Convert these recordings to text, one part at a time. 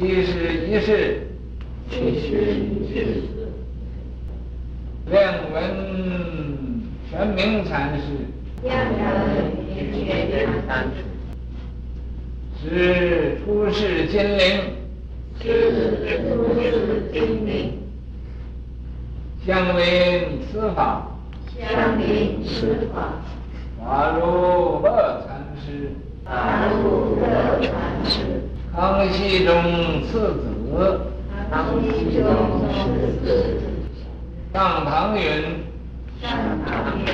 七十一世，七十一世，愿闻玄明禅师，愿闻玄明禅师，是出世金陵，是出世金灵，相临此法，相临司法，法如乐禅师，法如乐禅师。康熙宗次子，康熙宗次子，上堂云，上堂云，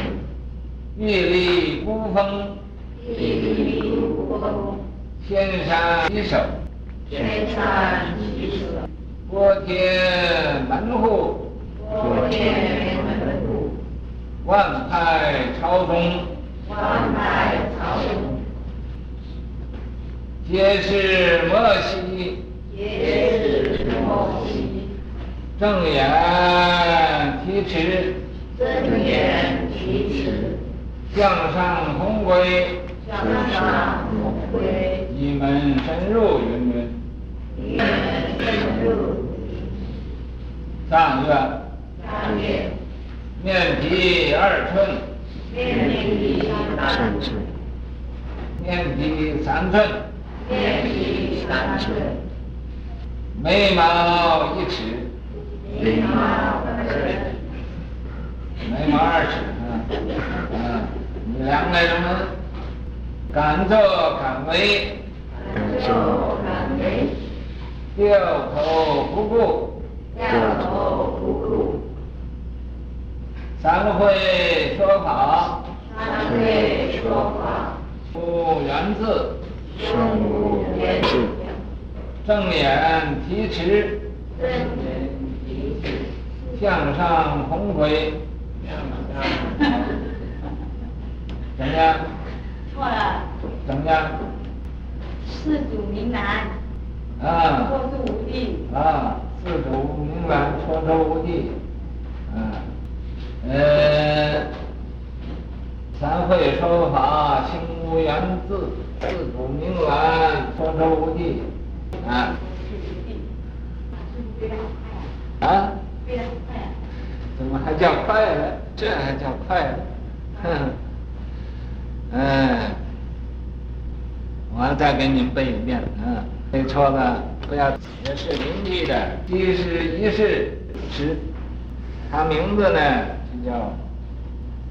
屹立孤峰，屹立孤峰，千山齐首，千山齐首，国天门户，国天门户，万派朝宗，万派朝宗。皆是摩西，皆是摩西，正言提持，正言提持，向上弘轨，向上弘轨，一门深入云云，一门深入。上月，上月，面皮二寸，面皮三寸，面皮三寸。面皮三寸，眉毛一尺，眉毛二尺，眉毛二尺，嗯嗯，你两个人敢作敢为，敢作敢为，掉头不顾，掉头不顾，三会说法，三会说法，无缘字。身无缘智，正眼提持，正眼提持，向上弘轨，向上，怎么样？错了。怎么样？四祖明南。啊。说出无地。啊，四祖明南，说出无地。啊，呃，三会说法，心无缘字。四祖明兰，说出无地，啊。啊？怎么还叫快了？这还叫快呢？哼，嗯，我再给你们背一遍，嗯，背错了不要。也是临济的，七十一世师，他名字呢就叫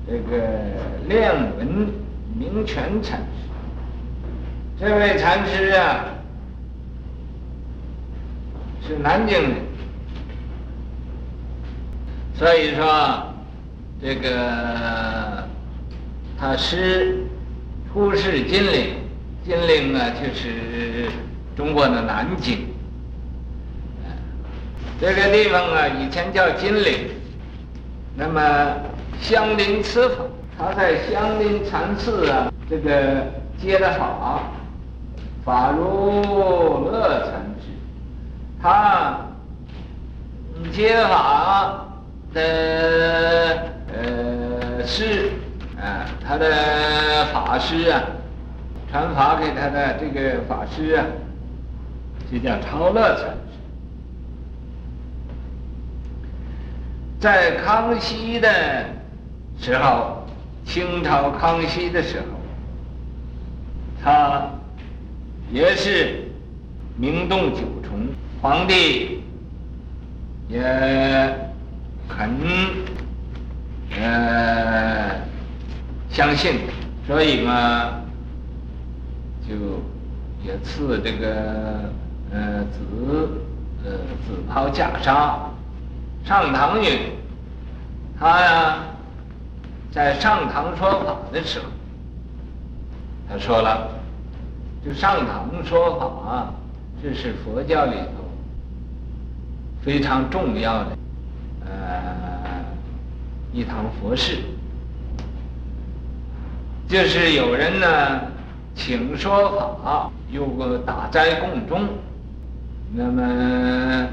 这个练文明全禅师。这位禅师啊，是南京的，所以说这个他师出世金陵，金陵呢就是中国的南京。这个地方啊，以前叫金陵，那么相邻此法，他在相邻禅寺啊，这个接的法。法如乐禅师，他接法的呃师啊，他的法师啊，传法给他的这个法师啊，就叫超乐禅师。在康熙的时候，清朝康熙的时候，他。也是名动九重，皇帝也很呃相信，所以嘛，就也赐这个呃紫呃紫袍袈裟上堂云。他呀，在上堂说法的时候，他说了。就上堂说法，这是佛教里头非常重要的呃一堂佛事。就是有人呢请说法，有个打斋供众，那么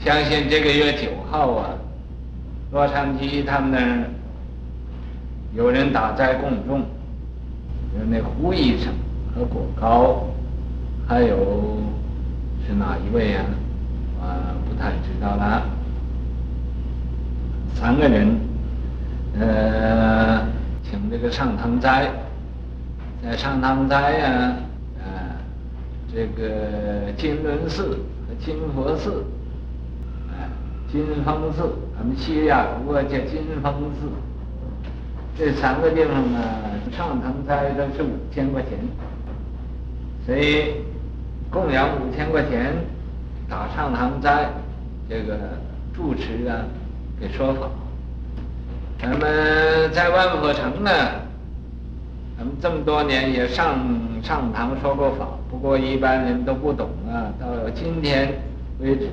相信这个月九号啊，洛杉矶他们那儿有人打斋供众。那胡医生和果高，还有是哪一位呀？啊，不太知道了。三个人，呃，请这个上堂斋，在上堂斋呀，啊，这个金轮寺和金佛寺，啊，金峰寺，咱们西亚国叫金峰寺，这三个地方呢，上堂斋都是五千块钱，所以。供养五千块钱，打上堂斋，这个住持啊，给说法。咱们在万佛城呢，咱们这么多年也上上堂说过法，不过一般人都不懂啊。到今天为止，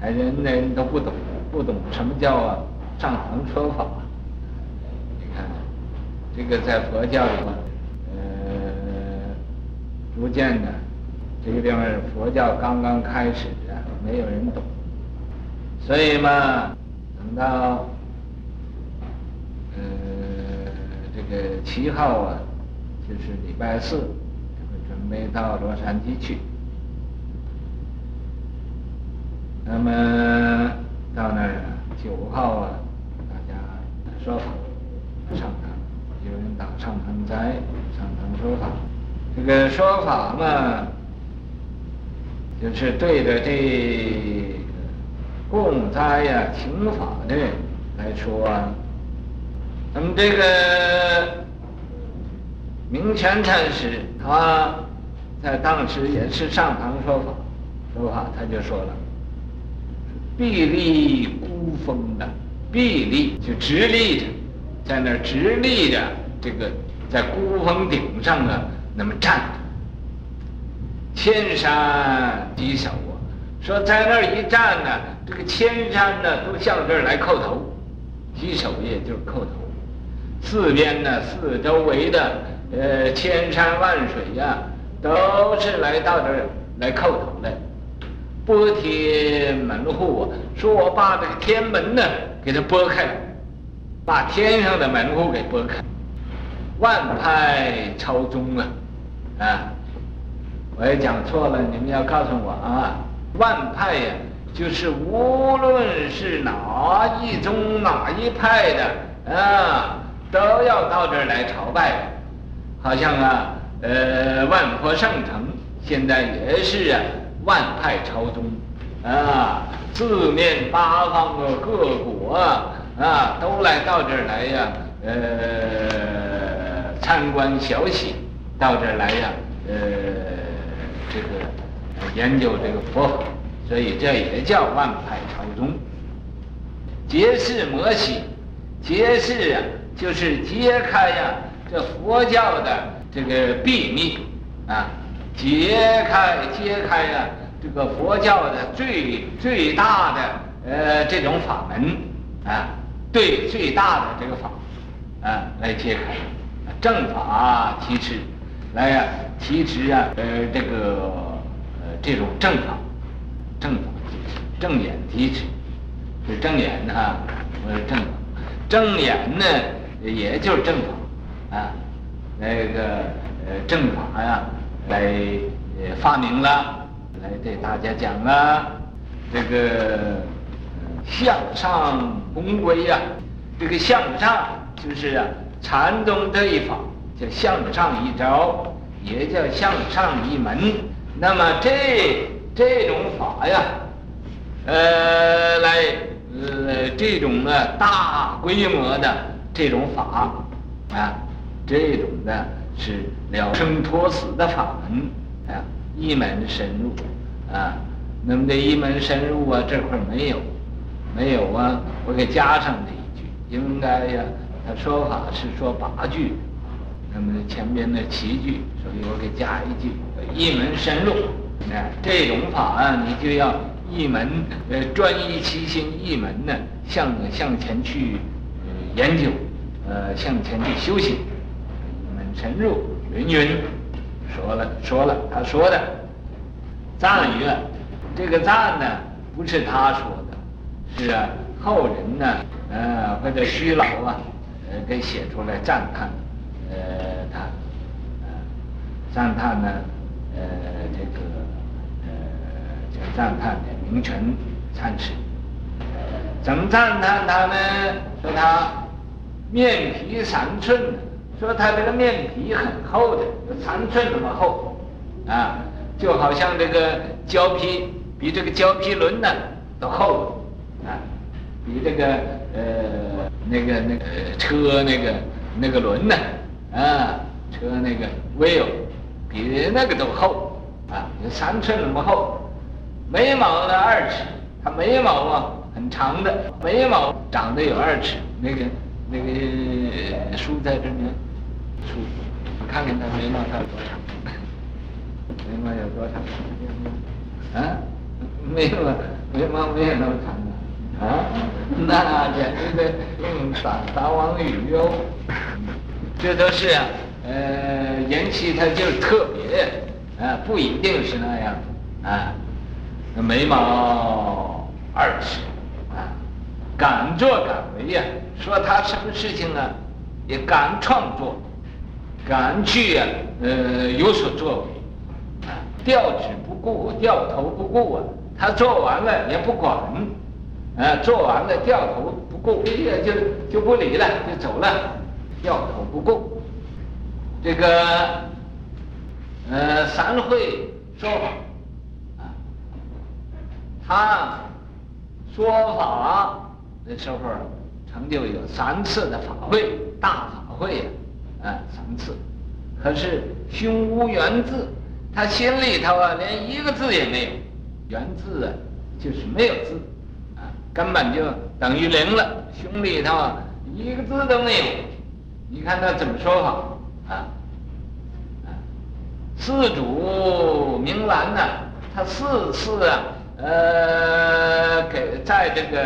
还人人都不懂，不懂什么叫啊上堂说法。这个在佛教里头，呃，逐渐的。这个地方佛教刚刚开始，没有人懂，所以嘛，等到呃这个七号啊，就是礼拜四，准备到洛杉矶去。那么到那儿九号啊，大家说法上，有人打上堂斋，上堂说法，这个说法嘛。就是对着这个供斋呀、请法的来说啊，那么这个明泉禅师他在当时也是上堂说法，说法他就说了，壁立孤峰的，壁立就直立着，在那儿直立着，这个在孤峰顶上啊，那么站着。千山稽首啊，说在那儿一站呢，这个千山呢都向这儿来叩头，稽首也就是叩头，四边呢四周围的呃千山万水呀、都是来到这儿来叩头的。拨天门户啊，说我把这个天门呢给它拨开了，把天上的门户给拨开，万派朝宗啊，啊。我也讲错了，你们要告诉我啊！万派呀，就是无论是哪一宗哪一派的啊，都要到这儿来朝拜。好像啊，呃，万佛圣城现在也是啊，万派朝宗啊，四面八方的各国啊，啊，都来到这儿来呀，呃，参观小喜，到这儿来呀，呃。这个研究这个佛法，所以这也叫万派朝宗。揭示摩西，揭示啊，就是揭开呀、这佛教的这个秘密啊，揭开揭开呀、这个佛教的最最大的呃这种法门啊，对最大的这个法啊来揭开，正法提持，来呀、提持啊，呃，这个呃，这种正法，正法正眼提持，是正眼啊，我是正法，正眼呢，也就是正法啊，那个呃正法呀，来呃发明了，来对大家讲了，这个向上同归呀，这个向上就是啊，禅宗这一法叫向上一招。也叫向上一门，那么这这种法呀，呃，来呃这种呢大规模的这种法啊，这种的是了生脱死的法门啊，一门深入啊，那么这一门深入啊，这块没有，没有啊，我给加上这一句，应该呀，他说法是说八句。那么前边的七句，所以我给加一句：一门深入。啊，这种法啊，你就要一门呃专一其心，一门呢向向前去研究，呃向前去修行。一门深入，云云说了说了，他说的赞语，这个赞呢不是他说，是啊后人呢呃或者虚老啊呃给写出来赞叹。呃，他，赞叹呢，呃，这个呃就赞叹的明权禅师，怎么赞叹他呢？说他面皮三寸，说他这个面皮很厚的，有三寸那么厚，啊，就好像这个胶皮比这个胶皮轮呢都厚，比这个呃那个那个车那个那个轮呢，啊，车那个 wheel 比那个都厚。啊，有三寸那么厚，眉毛呢二尺，他眉毛啊很长的，眉毛长得有二尺，那个那个书在这呢，书，我看看他眉毛他有多长，眉毛有多长？啊，眉毛眉毛没有那么长的，啊，那简直的用撒撒网鱼哟，这都是啊，呃，人气他就是特别。啊，不一定是那样，啊，眉毛二尺，啊，敢作敢为呀。说他什么事情啊，也敢创作，敢去呀，呃，有所作为，啊，掉纸不顾，掉头不顾啊。他做完了也不管，啊，做完了掉头不顾，哎呀，就就不理了，就走了，掉头不顾，这个。呃，三会说法，啊，他说法的时候，成就有三次的法会，大法会呀，啊，三次，可是胸无原字，他心里头啊，连一个字也没有，原字啊，就是没有字，根本就等于零了，胸里头啊，一个字都没有，你看他怎么说法啊？四主明兰呢，他四次啊，呃，给在这个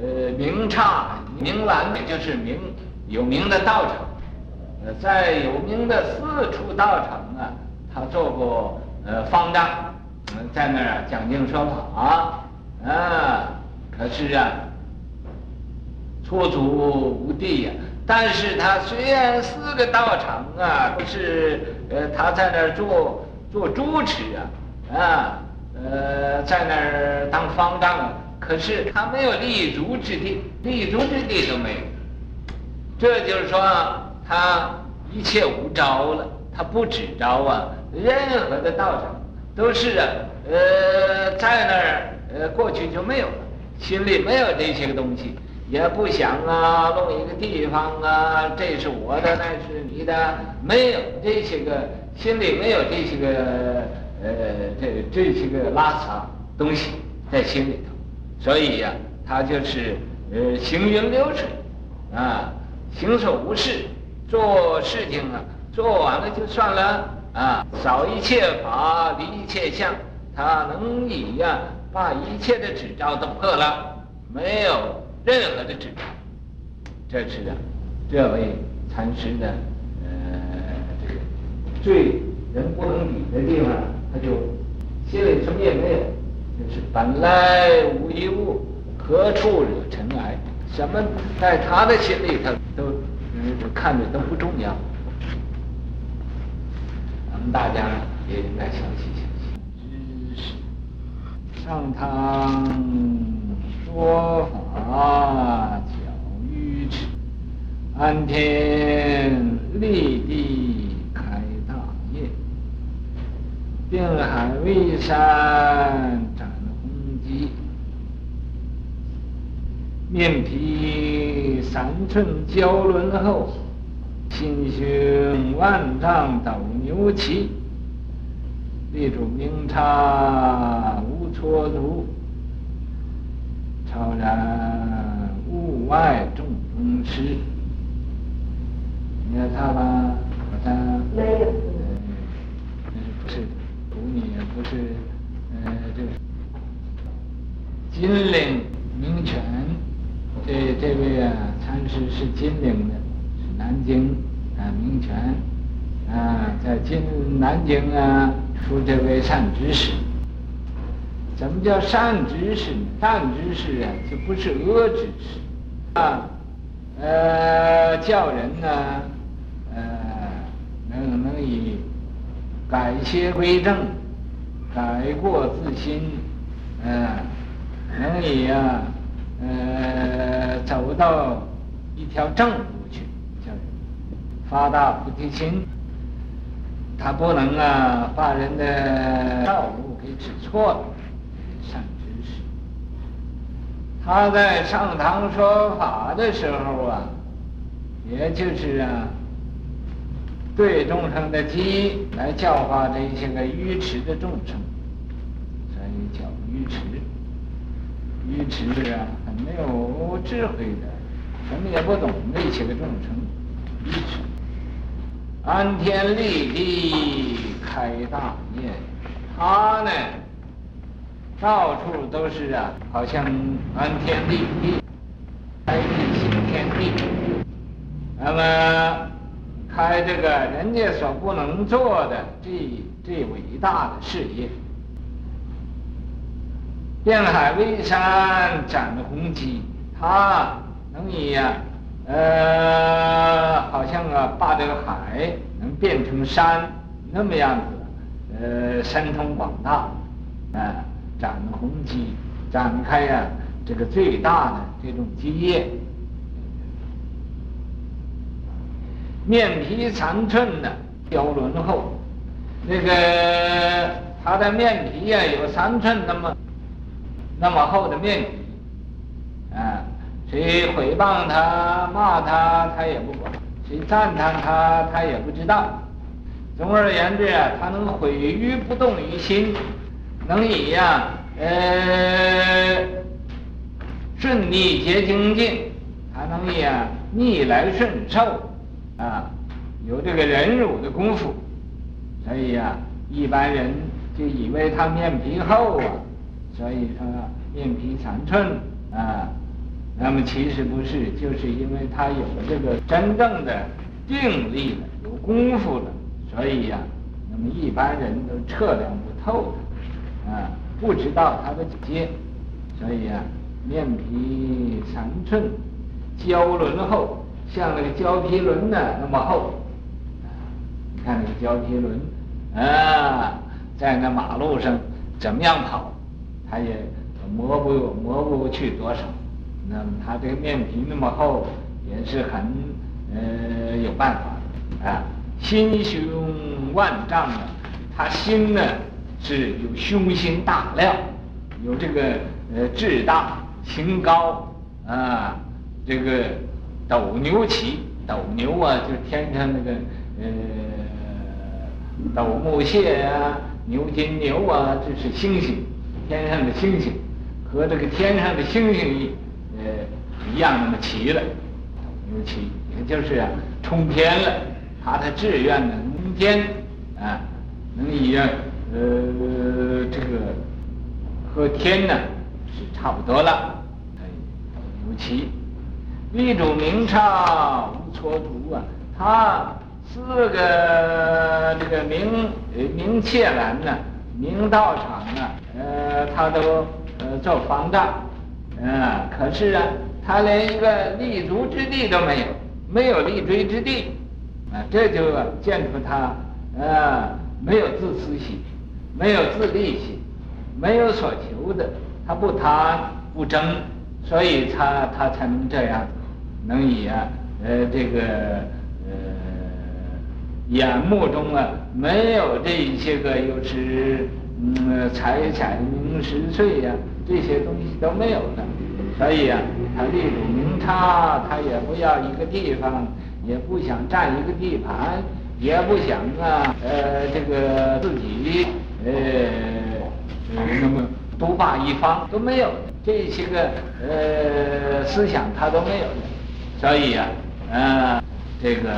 呃明刹明兰也，就是名有名的道场，呃，在有名的四处道场啊，他做过呃方丈，嗯，在那儿讲经说法啊，可是啊，出祖无地呀。但是他虽然四个道场啊，都是呃他在那儿做做主持啊，啊呃在那儿当方丈，可是他没有立足之地，立足之地都没有。这就是说他一切无招了，他不只招啊，任何的道场都是啊呃在那儿呃过去就没有了，心里没有这些个东西。也不想啊，弄一个地方啊，这是我的，那是你的，没有这些个，心里没有这些个，呃，这这些个拉杂东西在心里头，所以呀、他就是呃行云流水，啊，行所无事，做事情啊，做完了就算了啊，扫一切法，离一切相，他能以呀、啊，把一切的执照都破了，没有。任何的执照，这是啊，这位禅师的呃这个最人不能比的地方，他就心里什么也没有，就是本来无一物，何处惹尘埃？什么在他的心里头都嗯看着都不重要。咱们大家也应该相信相信。知识上堂。说法教愚痴，安天立地开大业，定海为山展宏基，面皮三寸焦轮厚，心胸万丈斗牛齐，立足明刹无蹉跎。超然物外众中师，你看他吧，好像没有，呃，不是读你也不是，呃，这个金陵明泉，这这位啊禅师是金陵的，是南京啊明泉啊，在金南京啊出这位善知识。什么叫善知识呢？善知识啊，就不是恶知识啊。呃，叫人呢，呃，能能以改邪归正，改过自新，嗯、呃，能以呀，呃，走到一条正路去，叫人发大菩提心。他不能啊，把人的道路给指错了，善知识。他在上堂说法的时候啊，也就是啊，对众生的机来教化这些个愚痴的众生，所以叫愚痴。愚痴是啊，很没有智慧的，什么也不懂那些个众生，愚痴。安天立地开大业，他呢，到处都是啊，好像安天立地，开辟新天地。那么开这个人家所不能做的这这伟大的事业，遍海威山展宏基，他能以呀、啊。呃，好像啊，把这个海能变成山，那么样子，呃，神通广大，啊、展宏基，展开呀、这个最大的这种基业，面皮三寸呢，雕轮后，那个他的面皮呀、有三寸那么那么厚的面皮，啊。谁诽谤他、骂他，他也不管；谁赞叹他，他也不知道。总而言之啊，他能毁于不动于心，能以呀，呃，顺逆皆精进，他能以啊逆来顺受，啊，有这个忍辱的功夫。所以呀，一般人就以为他面皮厚啊，所以说面皮三寸啊。那么其实不是，就是因为他有了这个真正的定力了，有功夫了，所以呀，那么一般人都测量不透的，啊，不知道他的境界，所以啊，面皮三寸，胶轮厚，像那个胶皮轮呢那么厚，啊，你看那个胶皮轮，啊，在那马路上怎么样跑，他也磨不磨不去多少。那么他这个面皮那么厚，也是很呃有办法的啊。心胸万丈啊，他心呢是有胸心大量，有这个呃志大情高啊。这个斗牛旗，斗牛啊，就是天上那个呃斗木蟹啊，牛金牛啊，这是星星，天上的星星和这个天上的星星一。呃，一样那么齐了，斗牛旗，也就是啊，冲天了。他的志愿呢，能天啊，能一样，呃，这个和天呢是差不多了。哎，牛骑，立主明刹无蹉跎啊，他四个这个明呃明伽蓝呢，明道场啊，呃，他都呃做方丈。啊，可是啊，他连一个立足之地都没有，没有立锥之地，啊，这就见出他啊没有自私心，没有自利心，没有所求的，他不贪不争，所以他他才能这样，能以啊呃这个呃眼目中啊没有这一些个又是嗯财产名食睡呀。这些东西都没有的，所以啊，他立主明刹，他也不要一个地方，也不想占一个地盘，也不想啊，呃，这个自己呃，那么独霸一方都没有，这些个呃思想他都没有的，所以啊，呃，这个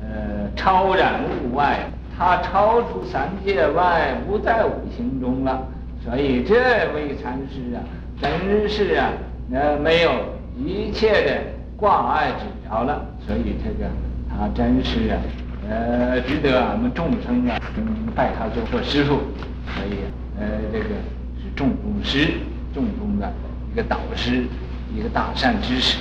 呃超然物外，他超出三界外，不在五行中了。所以这位禅师啊，真是啊，呃，没有一切的挂碍执着了。所以这个他真是啊，呃，值得俺们众生啊，嗯，拜他做做师傅。所以呃，这个是众中师，众中的一个导师，一个大善知识。